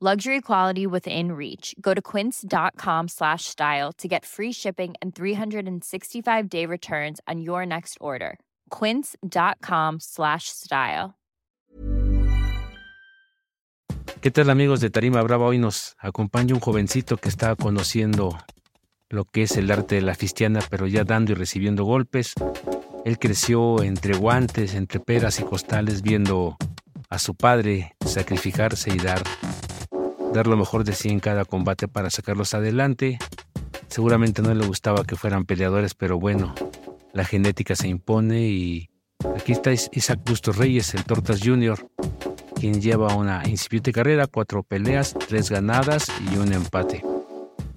Luxury quality within reach. Go to quince.com slash style to get free shipping and 365 day returns on your next order. Quince.com slash style. ¿Qué tal amigos de Tarima Brava? Hoy nos acompaña un jovencito que está conociendo lo que es el arte de la fistiana, pero ya dando y recibiendo golpes. Él creció entre guantes, entre peras y costales, viendo a su padre sacrificarse y dar dar lo mejor de sí en cada combate para sacarlos adelante. Seguramente no le gustaba que fueran peleadores, pero bueno, la genética se impone y aquí está Isaac Bustos Reyes, el Tortas Junior, quien lleva una incipiente carrera, cuatro peleas, tres ganadas y un empate.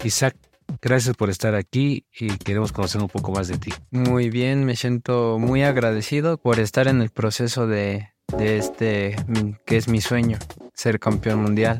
Isaac, gracias por estar aquí y queremos conocer un poco más de ti. Muy bien, me siento muy agradecido por estar en el proceso de, de este que es mi sueño, ser campeón mundial.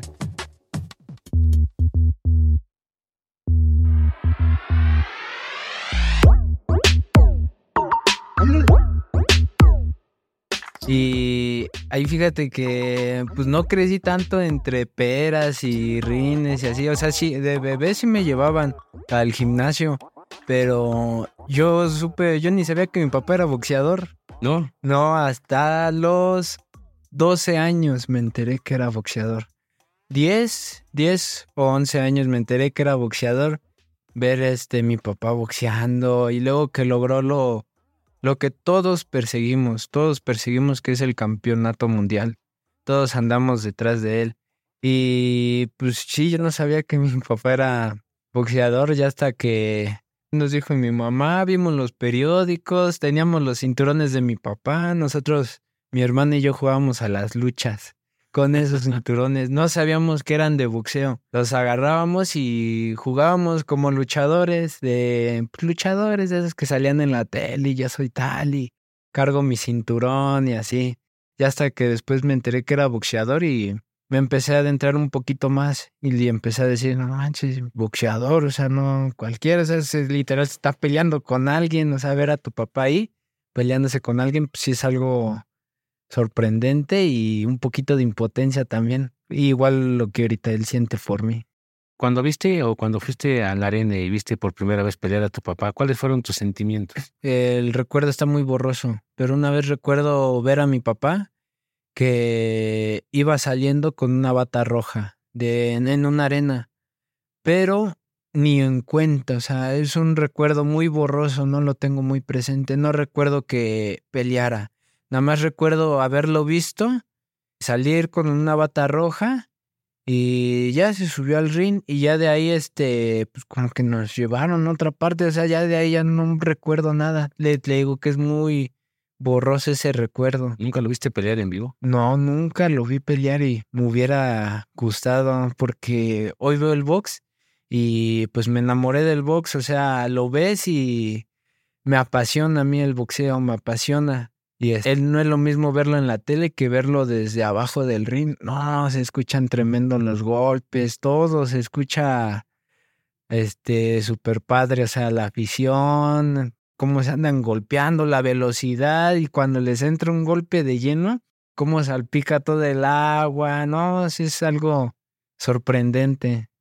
Y ahí fíjate que pues no crecí tanto entre peras y rines y así. O sea, sí, de bebé sí me llevaban al gimnasio. Pero yo supe, yo ni sabía que mi papá era boxeador. No. No, hasta los 12 años me enteré que era boxeador. 10, 10 o 11 años me enteré que era boxeador. Ver este mi papá boxeando y luego que logró lo lo que todos perseguimos, todos perseguimos que es el campeonato mundial. Todos andamos detrás de él. Y pues sí, yo no sabía que mi papá era boxeador ya hasta que nos dijo mi mamá, vimos los periódicos, teníamos los cinturones de mi papá, nosotros, mi hermana y yo jugábamos a las luchas con esos cinturones. No sabíamos que eran de boxeo. Los agarrábamos y jugábamos como luchadores de luchadores de esos que salían en la tele y ya soy tal y cargo mi cinturón y así. Ya hasta que después me enteré que era boxeador y me empecé a adentrar un poquito más y empecé a decir, no manches, boxeador, o sea, no cualquiera, o sea, es, literal se está peleando con alguien, o sea, ver a tu papá ahí peleándose con alguien, pues sí es algo sorprendente y un poquito de impotencia también. igual lo que ahorita él siente por mí. Cuando viste o cuando fuiste a la arena y viste por primera vez pelear a tu papá, ¿cuáles fueron tus sentimientos? El recuerdo está muy borroso, pero una vez recuerdo ver a mi papá que iba saliendo con una bata roja de, en una arena, pero ni en cuenta, o sea, es un recuerdo muy borroso, no lo tengo muy presente, no recuerdo que peleara. Nada más recuerdo haberlo visto, salir con una bata roja y ya se subió al ring y ya de ahí, este, pues como que nos llevaron a otra parte, o sea, ya de ahí ya no recuerdo nada. Le, le digo que es muy borroso ese recuerdo. ¿Nunca lo viste pelear en vivo? No, nunca lo vi pelear y me hubiera gustado porque hoy veo el box y pues me enamoré del box, o sea, lo ves y me apasiona a mí el boxeo, me apasiona. Y él no es lo mismo verlo en la tele que verlo desde abajo del ring. No, se escuchan tremendos los golpes, todo se escucha este súper padre, o sea, la afición, cómo se andan golpeando, la velocidad y cuando les entra un golpe de lleno, cómo salpica todo el agua, no, es algo sorprendente.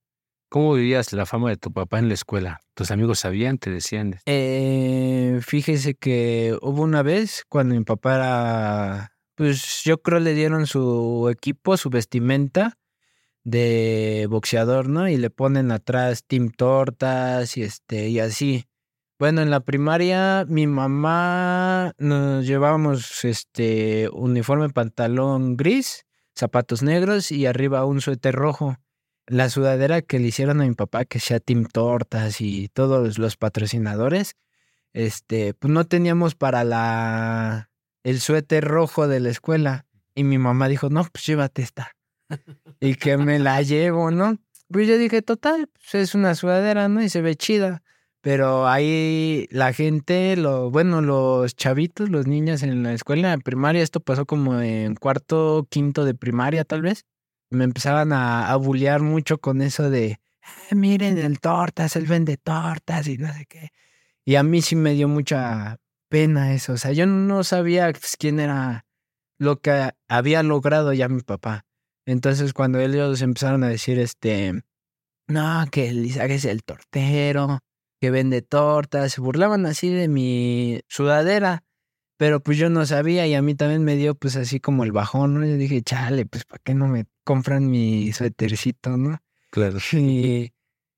¿Cómo vivías la fama de tu papá en la escuela? ¿Tus amigos sabían, te decían? Eh, fíjese que hubo una vez cuando mi papá era, pues yo creo le dieron su equipo, su vestimenta de boxeador, ¿no? Y le ponen atrás Team Tortas y este, y así. Bueno, en la primaria mi mamá nos llevábamos este uniforme pantalón gris, zapatos negros y arriba un suéter rojo. La sudadera que le hicieron a mi papá, que sea Team Tortas y todos los patrocinadores, este, pues no teníamos para la el suéter rojo de la escuela. Y mi mamá dijo, no, pues llévate esta. y que me la llevo, ¿no? Pues yo dije, total, pues es una sudadera, ¿no? Y se ve chida. Pero ahí la gente, lo, bueno, los chavitos, los niños en la escuela primaria, esto pasó como en cuarto, quinto de primaria tal vez, me empezaban a, a bullear mucho con eso de, ah, miren el tortas, él vende tortas y no sé qué. Y a mí sí me dio mucha pena eso. O sea, yo no sabía pues, quién era lo que había logrado ya mi papá. Entonces, cuando ellos empezaron a decir, este, no, que Isaac es el tortero, que vende tortas, se burlaban así de mi sudadera, pero pues yo no sabía y a mí también me dio pues así como el bajón, ¿no? Yo dije, chale, pues ¿para qué no me compran mi suétercito, no? Claro. Y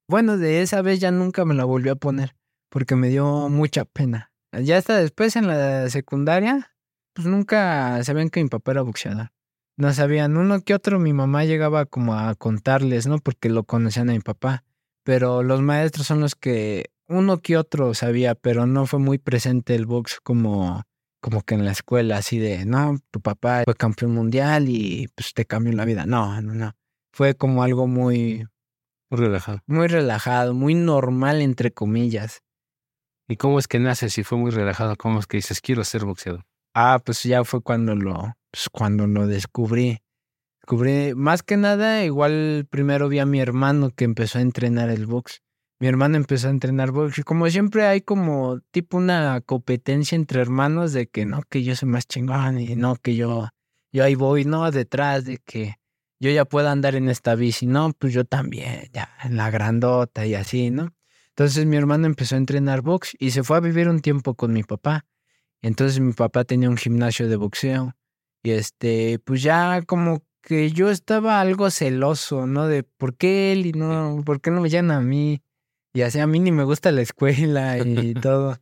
bueno, de esa vez ya nunca me la volví a poner porque me dio mucha pena. Ya hasta después en la secundaria, pues nunca sabían que mi papá era boxeador. No sabían, uno que otro mi mamá llegaba como a contarles, ¿no? Porque lo conocían a mi papá. Pero los maestros son los que uno que otro sabía, pero no fue muy presente el box como, como que en la escuela, así de, no, tu papá fue campeón mundial y pues te cambió la vida. No, no, no. Fue como algo muy... Muy relajado. Muy relajado, muy normal, entre comillas. ¿Y cómo es que nace? Si fue muy relajado, ¿cómo es que dices, quiero ser boxeador? Ah, pues ya fue cuando lo, pues cuando lo descubrí. Descubrí, más que nada, igual primero vi a mi hermano que empezó a entrenar el box. Mi hermano empezó a entrenar box y como siempre hay como tipo una competencia entre hermanos de que no, que yo soy más chingón y no, que yo, yo ahí voy, no, detrás de que yo ya puedo andar en esta bici, no, pues yo también, ya, en la grandota y así, ¿no? Entonces mi hermano empezó a entrenar box y se fue a vivir un tiempo con mi papá. Entonces mi papá tenía un gimnasio de boxeo y este, pues ya como que yo estaba algo celoso, ¿no? De por qué él y no, por qué no me llaman a mí. Y así a mí ni me gusta la escuela y todo.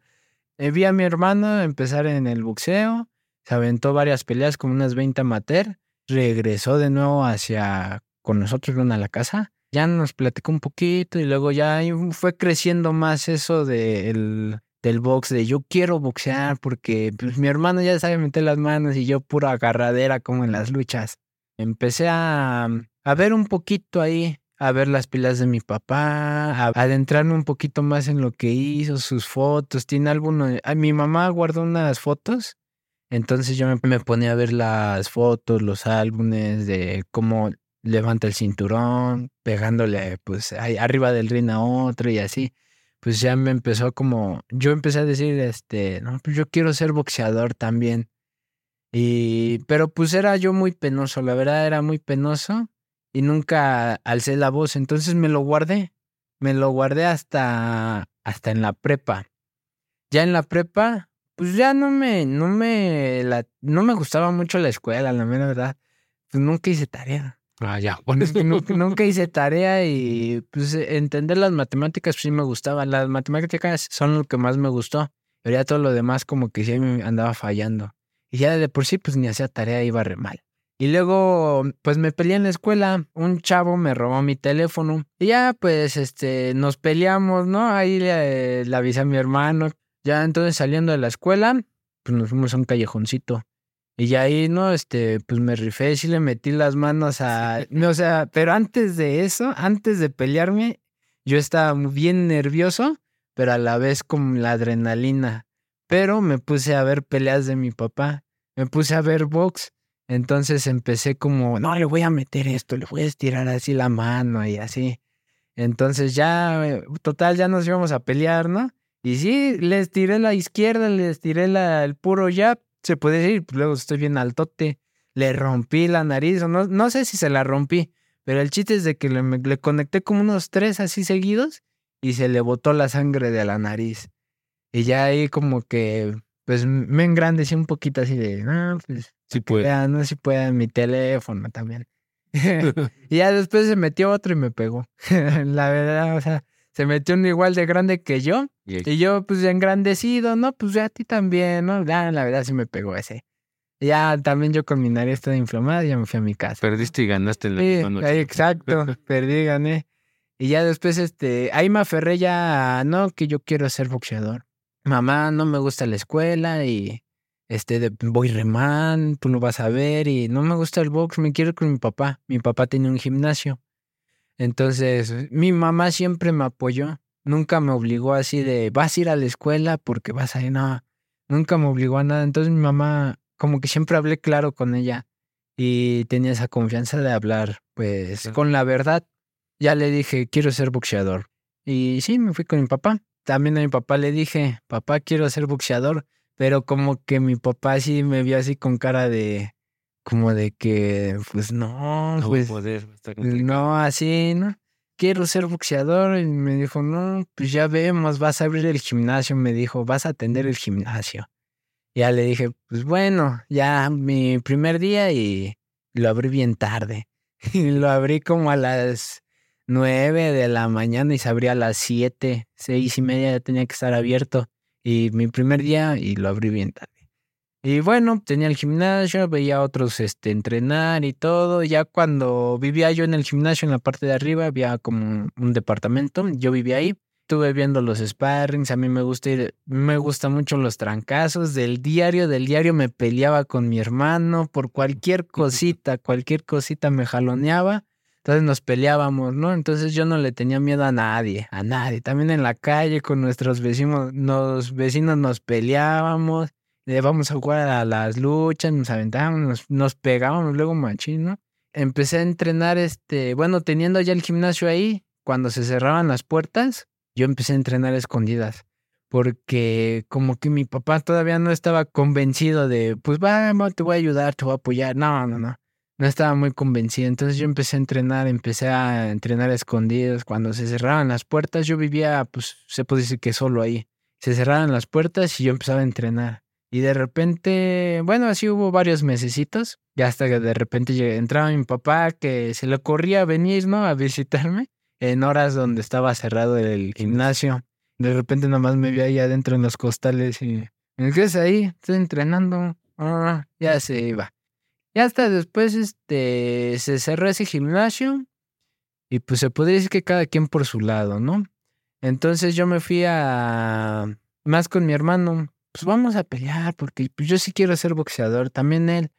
Eh, vi a mi hermano empezar en el boxeo, se aventó varias peleas como unas 20 amateur, regresó de nuevo hacia con nosotros a la casa ya nos platicó un poquito y luego ya fue creciendo más eso del, del box, de yo quiero boxear porque pues, mi hermano ya sabe meter las manos y yo pura agarradera como en las luchas. Empecé a, a ver un poquito ahí, a ver las pilas de mi papá, a adentrarme un poquito más en lo que hizo, sus fotos. Tiene alguno. mi mamá guardó unas fotos, entonces yo me, me ponía a ver las fotos, los álbumes de cómo levanta el cinturón, pegándole pues ahí, arriba del ring a otro y así. Pues ya me empezó como, yo empecé a decir, este, no, pues yo quiero ser boxeador también. Y, pero pues era yo muy penoso, la verdad era muy penoso y nunca alcé la voz, entonces me lo guardé, me lo guardé hasta, hasta en la prepa. Ya en la prepa, pues ya no me, no me, la, no me gustaba mucho la escuela, la verdad. Pues nunca hice tarea. Ah, ya. Bueno, que nunca, hice tarea y pues entender las matemáticas pues, sí me gustaba. Las matemáticas son lo que más me gustó. Pero ya todo lo demás como que sí me andaba fallando. Y ya de por sí pues ni hacía tarea, iba re mal. Y luego pues me peleé en la escuela. Un chavo me robó mi teléfono. Y ya pues este nos peleamos, ¿no? Ahí le, le avisé a mi hermano. Ya entonces saliendo de la escuela pues nos fuimos a un callejoncito. Y ahí, ¿no? Este, pues me rifé, sí le metí las manos a. No, o sea, pero antes de eso, antes de pelearme, yo estaba bien nervioso, pero a la vez con la adrenalina. Pero me puse a ver peleas de mi papá, me puse a ver box. Entonces empecé como, no, le voy a meter esto, le voy a estirar así la mano y así. Entonces ya, eh, total, ya nos íbamos a pelear, ¿no? Y sí, le estiré la izquierda, le estiré la, el puro jab se puede decir, pues luego estoy bien altote, le rompí la nariz, no, no sé si se la rompí, pero el chiste es de que le, le conecté como unos tres así seguidos y se le botó la sangre de la nariz. Y ya ahí como que, pues me engrandecí un poquito así de, no, pues, sí puede. no, si puede en mi teléfono también. y ya después se metió otro y me pegó. la verdad, o sea, se metió uno igual de grande que yo Y- Y yo, pues, engrandecido, ¿no? Pues ya a ti también, ¿no? Ya, la verdad sí me pegó ese. Ya también yo con mi nariz toda inflamada, ya me fui a mi casa. Perdiste y ganaste en la Sí, misma noche. ahí, exacto, perdí, gané. Y ya después, este, ahí me aferré ya, no, que yo quiero ser boxeador. Mamá, no me gusta la escuela y, este, de- voy remán, tú lo vas a ver y no me gusta el box, me quiero ir con mi papá. Mi papá tenía un gimnasio. Entonces, mi mamá siempre me apoyó, nunca me obligó así de, vas a ir a la escuela porque vas a ir, no, nunca me obligó a nada. Entonces mi mamá, como que siempre hablé claro con ella y tenía esa confianza de hablar, pues, con la verdad. Ya le dije, quiero ser boxeador. Y sí, me fui con mi papá. También a mi papá le dije, papá, quiero ser boxeador. Pero como que mi papá sí me vio así con cara de, como de que, pues no, No pues, poder, complicado. no, así, ¿no? Quiero ser boxeador. Y me dijo, no, pues ya vemos, vas a abrir el gimnasio. Me dijo, vas a atender el gimnasio. Ya le dije, pues bueno, ya mi primer día y lo abrí bien tarde. Y lo abrí como a las nueve de la mañana y se abría a las siete, seis y media ya tenía que estar abierto. Y mi primer día y lo abrí bien tarde. Y bueno, tenía el gimnasio, veía a otros este, entrenar y todo. Ya cuando vivía yo en el gimnasio, en la parte de arriba, había como un departamento. Yo vivía ahí. Estuve viendo los sparrings. A mí me gusta ir, me gusta mucho los trancazos. Del diario, del diario me peleaba con mi hermano por cualquier cosita, cualquier cosita me jaloneaba. Entonces nos peleábamos, ¿no? Entonces yo no le tenía miedo a nadie, a nadie. También en la calle con nuestros vecinos, los vecinos nos peleábamos le vamos a jugar a las luchas, nos aventábamos, nos, nos pegábamos luego machín, ¿no? Empecé a entrenar, este, bueno, teniendo ya el gimnasio ahí, cuando se cerraban las puertas, yo empecé a entrenar escondidas, porque como que mi papá todavía no estaba convencido de, pues vamos, te voy a ayudar, te voy a apoyar, no, no, no, no estaba muy convencido, entonces yo empecé a entrenar, empecé a entrenar a escondidas, cuando se cerraban las puertas, yo vivía, pues se puede decir que solo ahí, se cerraban las puertas y yo empezaba a entrenar. Y de repente, bueno, así hubo varios mesecitos. Y hasta que de repente llegué- entraba mi papá que se le ocurría venir, ¿no? A visitarme en horas donde estaba cerrado el gimnasio. De repente nomás me vi ahí adentro en los costales y me quedé ahí, estoy entrenando. Ah, ya se iba. Y hasta después este, se cerró ese gimnasio y pues se podría decir que cada quien por su lado, ¿no? Entonces yo me fui a más con mi hermano pues vamos a pelear, porque pues, yo sí quiero ser boxeador, también él.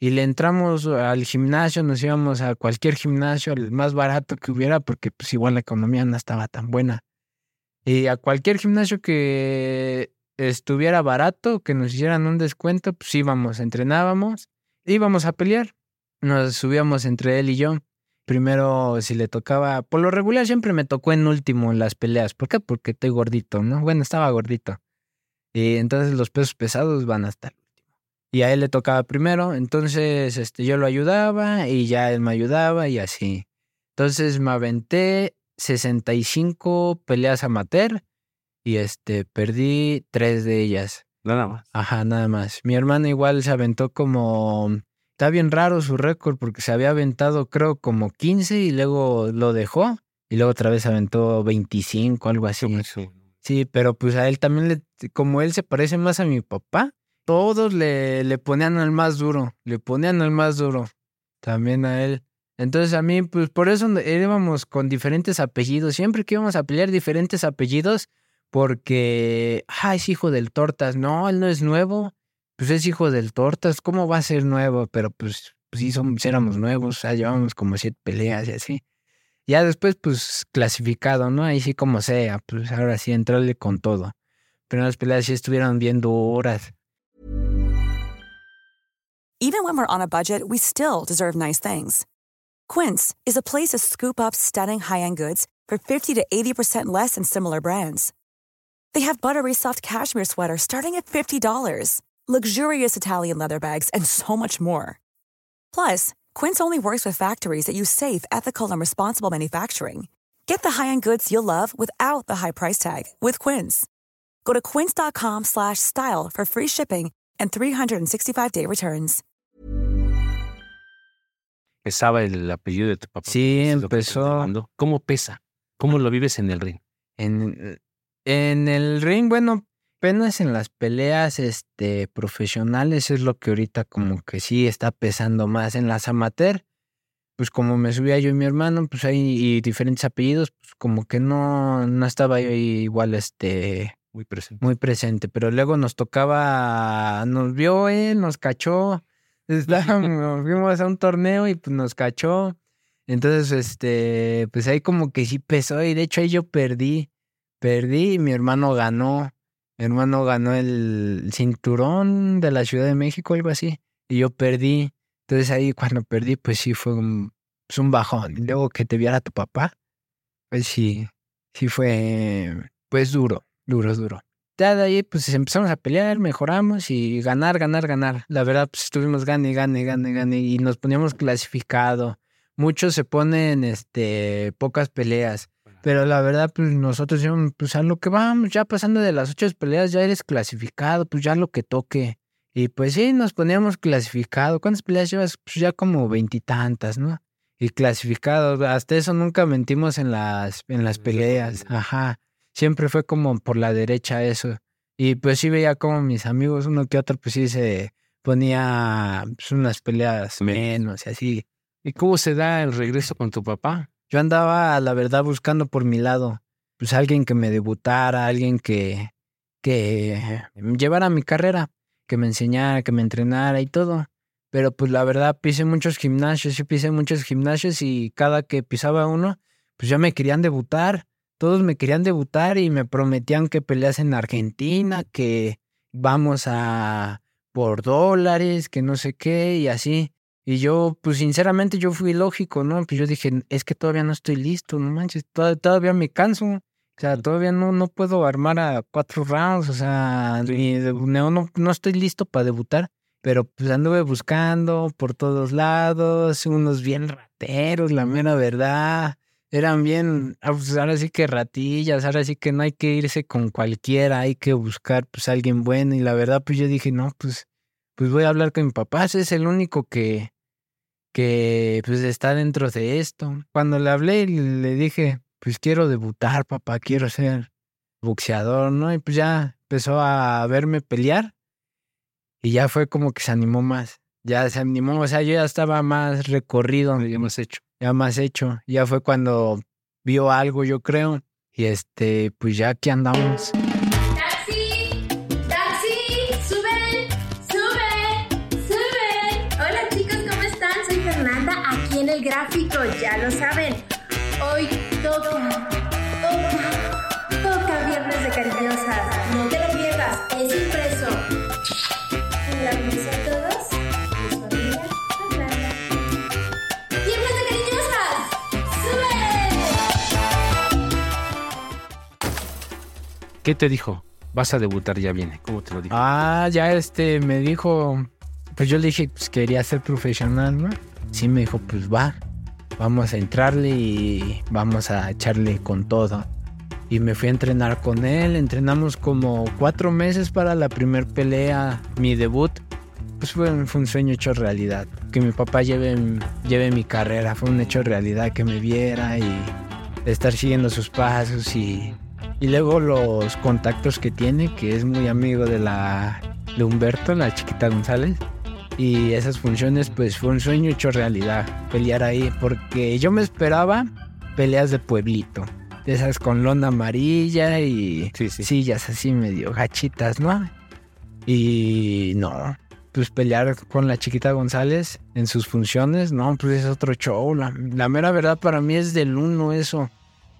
Y le entramos al gimnasio, nos íbamos a cualquier gimnasio, el más barato que hubiera, porque pues igual la economía no estaba tan buena. Y a cualquier gimnasio que estuviera barato, que nos hicieran un descuento, pues íbamos, entrenábamos, íbamos a pelear. Nos subíamos entre él y yo. Primero, si le tocaba, por lo regular siempre me tocó en último en las peleas. ¿Por qué? Porque estoy gordito, ¿no? Bueno, estaba gordito. Y entonces los pesos pesados van hasta el último. Y a él le tocaba primero, entonces este, yo lo ayudaba y ya él me ayudaba y así. Entonces me aventé 65 peleas amateur y este, perdí tres de ellas. Nada más. Ajá, nada más. Mi hermano igual se aventó como... Está bien raro su récord porque se había aventado creo como 15 y luego lo dejó y luego otra vez se aventó 25, algo así. Sí, pero pues a él también, le, como él se parece más a mi papá, todos le, le ponían al más duro, le ponían al más duro, también a él. Entonces a mí, pues por eso íbamos con diferentes apellidos, siempre que íbamos a pelear diferentes apellidos, porque, ah, es hijo del Tortas, no, él no es nuevo, pues es hijo del Tortas, ¿cómo va a ser nuevo? Pero pues, pues sí, somos, éramos nuevos, o llevamos como siete peleas y así. Ya después, pues, clasificado, ¿no? Ahí sí como sea, pues ahora sí, entrarle con todo. Pero las peleas sí estuvieron bien duras. Even when we're on a budget, we still deserve nice things. Quince is a place to scoop up stunning high-end goods for 50 to 80% less than similar brands. They have buttery soft cashmere sweaters starting at $50, luxurious Italian leather bags, and so much more. Plus, Quince only works with factories that use safe, ethical, and responsible manufacturing. Get the high-end goods you'll love without the high price tag with Quince. Go to quince.com/style for free shipping and 365-day returns. Pesaba el apellido de tu papá. Sí, Es lo que empezó. ¿Cómo pesa? ¿Cómo lo vives en el ring? En, En el ring, bueno, apenas en las peleas este, profesionales es lo que ahorita como que sí está pesando más. En las amateur, pues como me subía yo y mi hermano, pues hay diferentes apellidos, pues como que no, no estaba yo igual este muy presente. Muy presente, pero luego nos tocaba, nos vio él, nos cachó, estábamos, fuimos a un torneo y pues nos cachó. Entonces, este, pues ahí como que sí pesó y de hecho ahí yo perdí, perdí y mi hermano ganó. Mi hermano ganó el cinturón de la Ciudad de México, algo así, y yo perdí. Entonces ahí cuando perdí, pues sí fue un, pues un bajón. Luego que te viera tu papá, pues sí, sí fue, pues duro, duro, duro. Ya de ahí, pues empezamos a pelear, mejoramos y ganar, ganar, ganar. La verdad, pues estuvimos gane, gane, gane, gane y nos poníamos clasificado. Muchos se ponen, este, pocas peleas. Pero la verdad, pues nosotros pues a lo que vamos, ya pasando de las ocho peleas, ya eres clasificado, pues ya lo que toque. Y pues sí, nos poníamos clasificado. ¿Cuántas peleas llevas? Pues ya como veintitantas, ¿no? Y clasificado. Hasta eso nunca mentimos en las, en las peleas. Ajá siempre fue como por la derecha eso. Y pues sí veía como mis amigos, uno que otro, pues sí se ponía pues, unas peleas menos y así. ¿Y cómo se da el regreso con tu papá? Yo andaba, la verdad, buscando por mi lado, pues alguien que me debutara, alguien que, que llevara mi carrera, que me enseñara, que me entrenara y todo. Pero pues la verdad pisé muchos gimnasios, yo pisé muchos gimnasios y cada que pisaba uno, pues ya me querían debutar todos me querían debutar y me prometían que peleas en Argentina, que vamos a por dólares, que no sé qué y así. Y yo, pues sinceramente yo fui lógico, ¿no? Pues yo dije, es que todavía no estoy listo, no manches, todavía, me canso. O sea, todavía no, no puedo armar a cuatro rounds, o sea, no, no, no estoy listo para debutar. Pero pues anduve buscando por todos lados, unos bien rateros, la mera verdad eran bien, ah, pues ahora sí que ratillas, ahora sí que no hay que irse con cualquiera, hay que buscar pues alguien bueno y la verdad pues yo dije, no, pues, pues voy a hablar con mi papá, ese es el único que, que pues está dentro de esto. Cuando le hablé le dije, pues quiero debutar, papá, quiero ser boxeador, ¿no? Y pues ya empezó a verme pelear y ya fue como que se animó más, ya se animó, o sea, yo ya estaba más recorrido, hemos hecho ya más hecho. Ya fue cuando vio algo, yo creo. Y este, pues ya aquí andamos. Ya lo saben. Hoy toca, toca, toca Viernes de Cariñosas. No te lo pierdas, es impreso. La ¿Qué te dijo? Vas a debutar, ya viene. ¿Cómo te lo dijo? Ah, ya este me dijo, pues yo le dije, pues quería ser profesional, ¿no? Sí, me dijo, pues va, vamos a entrarle y vamos a echarle con todo. Y me fui a entrenar con él, entrenamos como cuatro meses para la primer pelea, mi debut. Pues fue, un sueño hecho realidad. Que mi papá lleve, lleve mi carrera, fue un hecho realidad que me viera y estar siguiendo sus pasos y y luego los contactos que tiene, que es muy amigo de la de Humberto, la chiquita González. Y esas funciones, pues fue un sueño hecho realidad, pelear ahí, porque yo me esperaba peleas de pueblito, de esas con lona amarilla y sillas así medio gachitas, ¿no? Y no, pues pelear con la chiquita González en sus funciones, no, pues es otro show. La, la mera verdad para mí es del uno eso.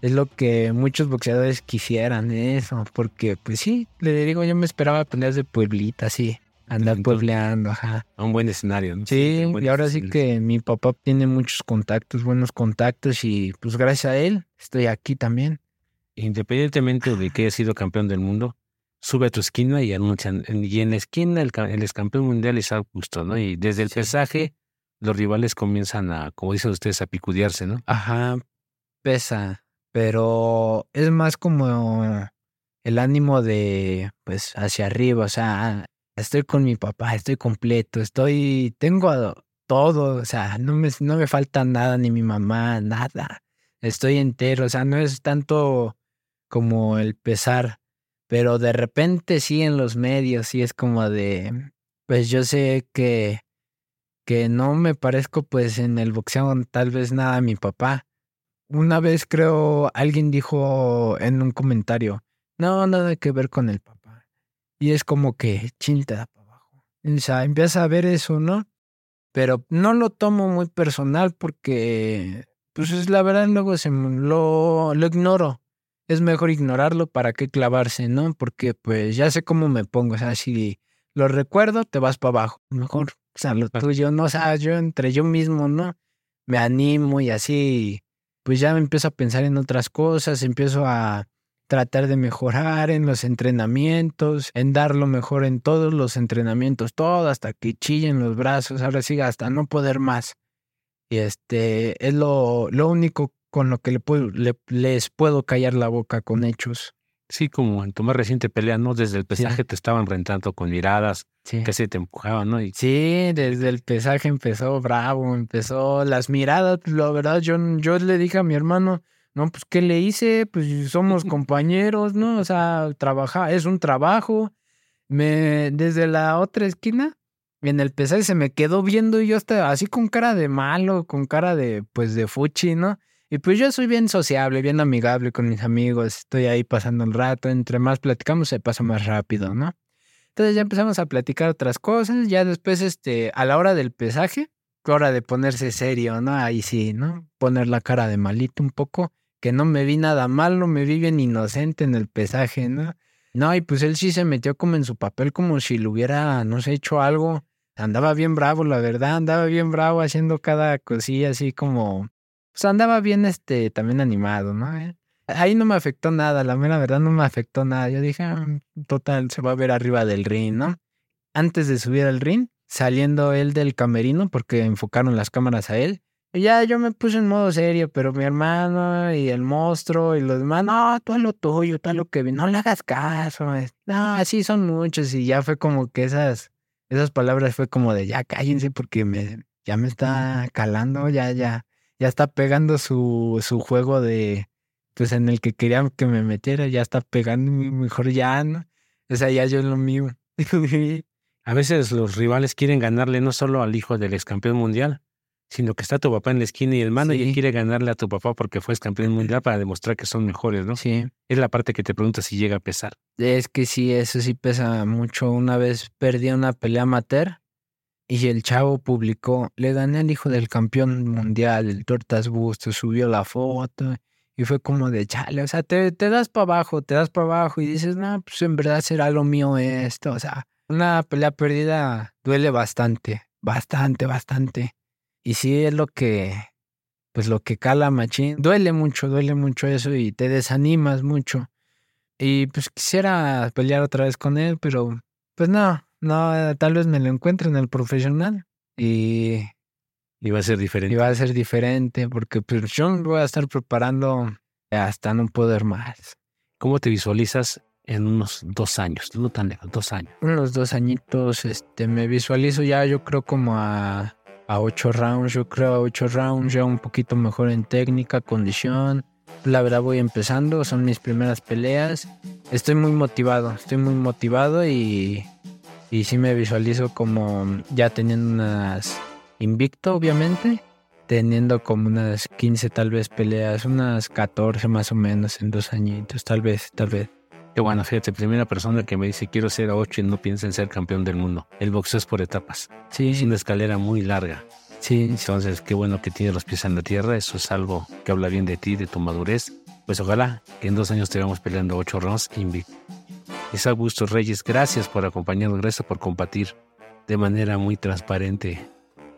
Es lo que muchos boxeadores quisieran, eso, porque pues sí, le digo, yo me esperaba peleas de pueblita, así, andar puebleando, ajá. Un buen escenario, ¿no? Sí, y ahora sí que mi papá tiene muchos contactos, buenos contactos, y pues gracias a él estoy aquí también. Independientemente de que haya sido campeón del mundo, sube a tu esquina y anuncian, y en la esquina el, el es campeón mundial es Augusto, ¿no? Y desde el pesaje, los rivales comienzan a, como dicen ustedes, a picudearse, ¿no? Ajá, pesa pero es más como el ánimo de, pues, hacia arriba, o sea, estoy con mi papá, estoy completo, estoy, tengo todo, o sea, no me, no me falta nada, ni mi mamá, nada, estoy entero, o sea, no es tanto como el pesar, pero de repente sí en los medios, sí es como de, pues yo sé que, que no me parezco pues en el boxeo tal vez nada a mi papá. Una vez creo alguien dijo en un comentario, no, nada que ver con el papá. Y es como que chinta para abajo. O sea, empieza a ver eso, ¿no? Pero no lo tomo muy personal porque, pues es la verdad, luego se, lo, lo ignoro es mejor ignorarlo para qué clavarse, ¿no? Porque pues ya sé cómo me pongo, o sea, si lo recuerdo, te vas para abajo. Mejor, o sea, lo tuyo, no, o sea, yo entre yo mismo, ¿no? Me animo y así, pues ya me empiezo a pensar en otras cosas, empiezo a tratar de mejorar en los entrenamientos, en dar lo mejor en todos los entrenamientos, todo hasta que chillen los brazos, ahora sí, hasta no poder más. Y este es lo, lo único con lo que le puedo, les puedo callar la boca con hechos. Sí, como en tu más reciente pelea, ¿no? Desde el pesaje te estaban rentando con miradas, sí. casi te empujaban, ¿no? Y... Sí, desde el pesaje empezó bravo, empezó las miradas, la verdad, yo, yo le dije a mi hermano, no, pues, ¿qué le hice? Pues somos compañeros, ¿no? O sea, trabaja, es un trabajo. Me, desde la otra esquina, en el pesaje se me quedó viendo y yo hasta así con cara de malo, con cara de, pues, de fuchi, ¿no? Y pues yo soy bien sociable, bien amigable con mis amigos, estoy ahí pasando el rato, entre más platicamos se pasa más rápido, ¿no? Entonces ya empezamos a platicar otras cosas, ya después, este, a la hora del pesaje, hora de ponerse serio, ¿no? Ahí sí, ¿no? Poner la cara de malito un poco, que no me vi nada malo, me vi bien inocente en el pesaje, ¿no? No, y pues él sí se metió como en su papel, como si le hubiera, no sé, hecho algo. Andaba bien bravo, la verdad, andaba bien bravo haciendo cada cosilla así como pues andaba bien este, también animado, ¿no? Eh, ahí no me afectó nada, la mera verdad no me afectó nada. Yo dije, ah, total, se va a ver arriba del ring, ¿no? Antes de subir al ring, saliendo él del camerino, porque enfocaron las cámaras a él, ya yo me puse en modo serio, pero mi hermano y el monstruo y los demás, no, tú a lo tuyo, tú a lo que vi, no le hagas caso. No, así son muchos. Y ya fue como que esas, esas palabras fue como de ya cállense porque me, ya me está calando, ya, ya ya está pegando su, su juego de, pues en el que querían que me metiera, ya está pegando, mejor ya. O sea, ya yo lo mío. A veces los rivales quieren ganarle no solo al hijo del ex campeón mundial, sino que está tu papá en la esquina y el mano y quiere ganarle a tu papá porque fue campeón mundial para demostrar que son mejores, ¿no? Sí. Es la parte que te pregunta si llega a pesar. Es que sí, eso sí pesa mucho. Una vez perdí una pelea amateur y el chavo publicó, le gané al hijo del campeón mundial, el Tortas Bustos, subió la foto y fue como de chale, o sea, te, te das para abajo, te das para abajo y dices, no, pues en verdad será lo mío esto, o sea, una pelea perdida duele bastante, bastante, bastante. Y sí es lo que, pues lo que cala machín, duele mucho, duele mucho eso y te desanimas mucho. Y pues quisiera pelear otra vez con él, pero pues no, no, eh, tal vez me lo encuentre en el profesional y... Y va a ser diferente. Y va a ser diferente porque pues, yo me voy a estar preparando hasta no poder más. ¿Cómo te visualizas en unos dos años? No tan lejos, dos años. Unos dos añitos, este, me visualizo ya yo creo como a, a ocho rounds, yo creo a ocho rounds, ya un poquito mejor en técnica, condición. La verdad voy empezando, son mis primeras peleas. Estoy muy motivado, estoy muy motivado y y sí me visualizo como ya teniendo unas invicto, obviamente, teniendo como unas 15 tal vez peleas, unas 14 más o menos en dos añitos, tal vez, tal vez. Qué bueno, fíjate, primera persona que me dice quiero ser a 8 y no piensa en ser campeón del mundo. El boxeo es por etapas. Sí. Es una escalera muy larga. Sí. Entonces, qué bueno que tienes los pies en la tierra. Eso es algo que habla bien de ti, de tu madurez. Pues ojalá que en dos años te vamos peleando ocho rounds invicto. Es Augusto Reyes, gracias por acompañarnos, gracias por compartir de manera muy transparente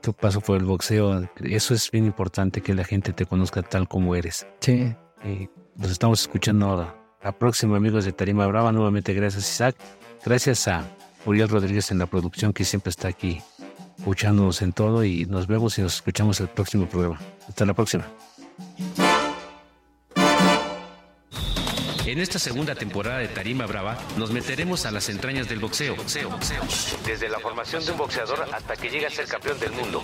tu paso por el boxeo. Eso es bien importante que la gente te conozca tal como eres. Sí. Nos estamos escuchando ahora. La próxima, amigos de Tarima Brava. Nuevamente, gracias, Isaac. Gracias a Uriel Rodríguez en la producción que siempre está aquí escuchándonos en todo. Y nos vemos y nos escuchamos el próximo programa. Hasta la próxima. En esta segunda temporada de Tarima Brava nos meteremos a las entrañas del boxeo. Desde la formación de un boxeador hasta que llega a ser campeón del mundo.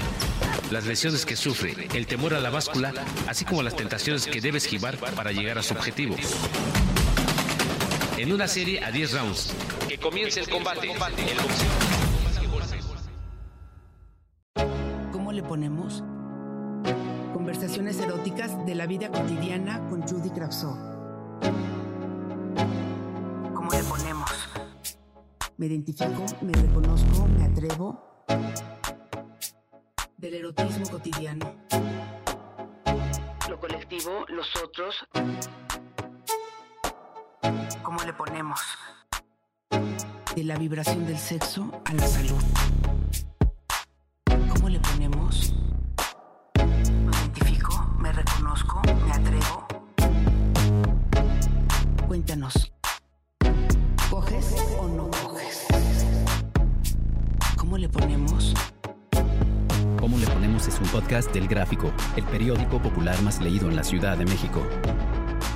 Las lesiones que sufre, el temor a la báscula, así como las tentaciones que debe esquivar para llegar a su objetivo. En una serie a 10 rounds. Que comience el combate. El boxeo. ¿Cómo le ponemos? Conversaciones eróticas de la vida cotidiana con Judy Kravsov. ¿Cómo le ponemos? Me identifico, me reconozco, me atrevo. Del erotismo cotidiano. Lo colectivo, los otros. ¿Cómo le ponemos? De la vibración del sexo a la salud. ¿Cómo le ponemos? Me identifico, me reconozco, me atrevo. Cuéntanos. ¿Coges o no coges? ¿Cómo le ponemos? ¿Cómo le ponemos? Es un podcast del Gráfico, el periódico popular más leído en la Ciudad de México.